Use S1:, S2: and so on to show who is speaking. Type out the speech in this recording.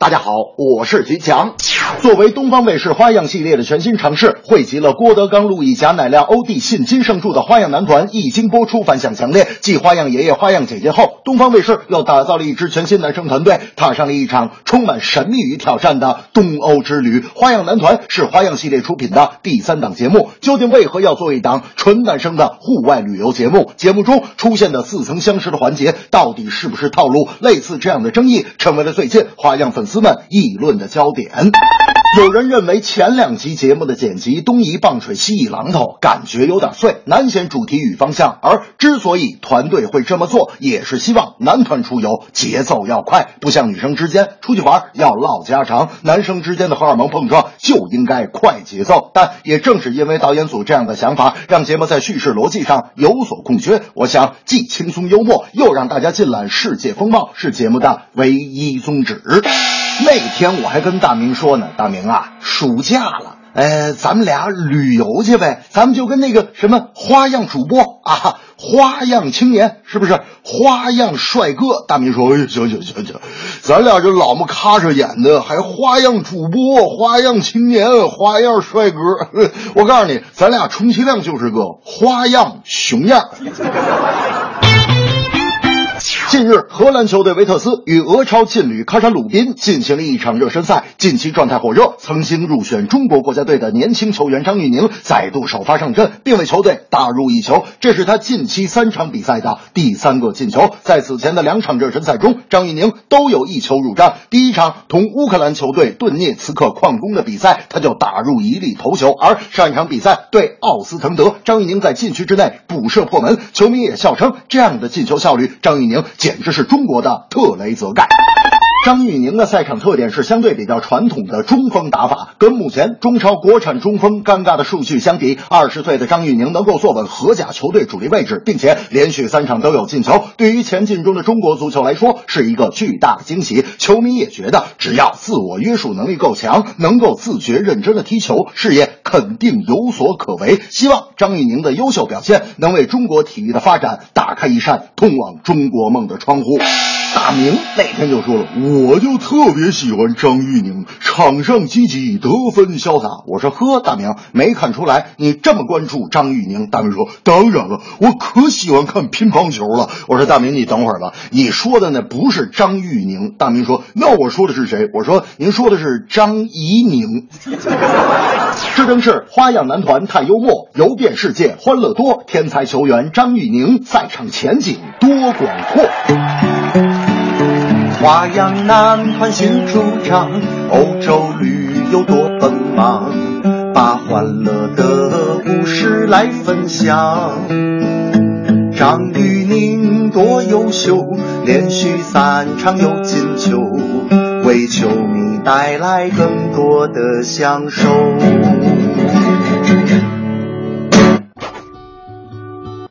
S1: 大家好，我是徐强。作为东方卫视花样系列的全新尝试，汇集了郭德纲、陆毅、贾乃亮、欧弟、信金圣柱的花样男团，一经播出反响强烈。继花样爷爷、花样姐姐后，东方卫视又打造了一支全新男生团队，踏上了一场充满神秘与挑战的东欧之旅。花样男团是花样系列出品的第三档节目，究竟为何要做一档纯男生的户外旅游节目？节目中出现的似曾相识的环节，到底是不是套路？类似这样的争议，成为了最近花样粉丝们议论的焦点。有人认为前两集节目的剪辑东一棒槌西一榔头，感觉有点碎，难显主题与方向。而之所以团队会这么做，也是希望男团出游节奏要快，不像女生之间出去玩要唠家常，男生之间的荷尔蒙碰撞就应该快节奏。但也正是因为导演组这样的想法，让节目在叙事逻辑上有所空缺。我想，既轻松幽默，又让大家尽览世界风貌，是节目的唯一宗旨。那天我还跟大明说呢，大明啊，暑假了，呃，咱们俩旅游去呗，咱们就跟那个什么花样主播啊，花样青年是不是？花样帅哥？大明说，哎，行行行行，咱俩这老么咔嚓演的，还花样主播、花样青年、花样帅哥，我告诉你，咱俩充其量就是个花样熊样。近日，荷兰球队维特斯与俄超劲旅喀山鲁宾进行了一场热身赛，近期状态火热，曾经入选中国国家队的年轻球员张玉宁再度首发上阵，并为球队打入一球，这是他近期三场比赛的第三个进球。在此前的两场热身赛中，张玉宁都有一球入账。第一场同乌克兰球队顿涅茨克矿工的比赛，他就打入一粒头球；而上一场比赛对奥斯滕德，张玉宁在禁区之内补射破门，球迷也笑称这样的进球效率，张玉宁。简直是中国的特雷泽盖。张玉宁的赛场特点是相对比较传统的中锋打法，跟目前中超国产中锋尴尬的数据相比，二十岁的张玉宁能够坐稳荷甲球队主力位置，并且连续三场都有进球，对于前进中的中国足球来说是一个巨大的惊喜。球迷也觉得，只要自我约束能力够强，能够自觉认真的踢球，事业肯定有所可为。希望张玉宁的优秀表现能为中国体育的发展打开一扇通往中国梦的窗户。大明那天就说了，我就特别喜欢张玉宁，场上积极，得分潇洒。我说呵，大明没看出来你这么关注张玉宁。大明说，当然了，我可喜欢看乒乓球了。我说大明，你等会儿吧，你说的那不是张玉宁。大明说，那我说的是谁？我说您说的是张怡宁。这正是花样男团太幽默，游遍世界欢乐多，天才球员张玉宁赛场前景多广阔。
S2: 花样男团新主场，欧洲旅游多奔忙，把欢乐的故事来分享。张玉宁多优秀，连续三场有进球，为球迷带来更多的享受。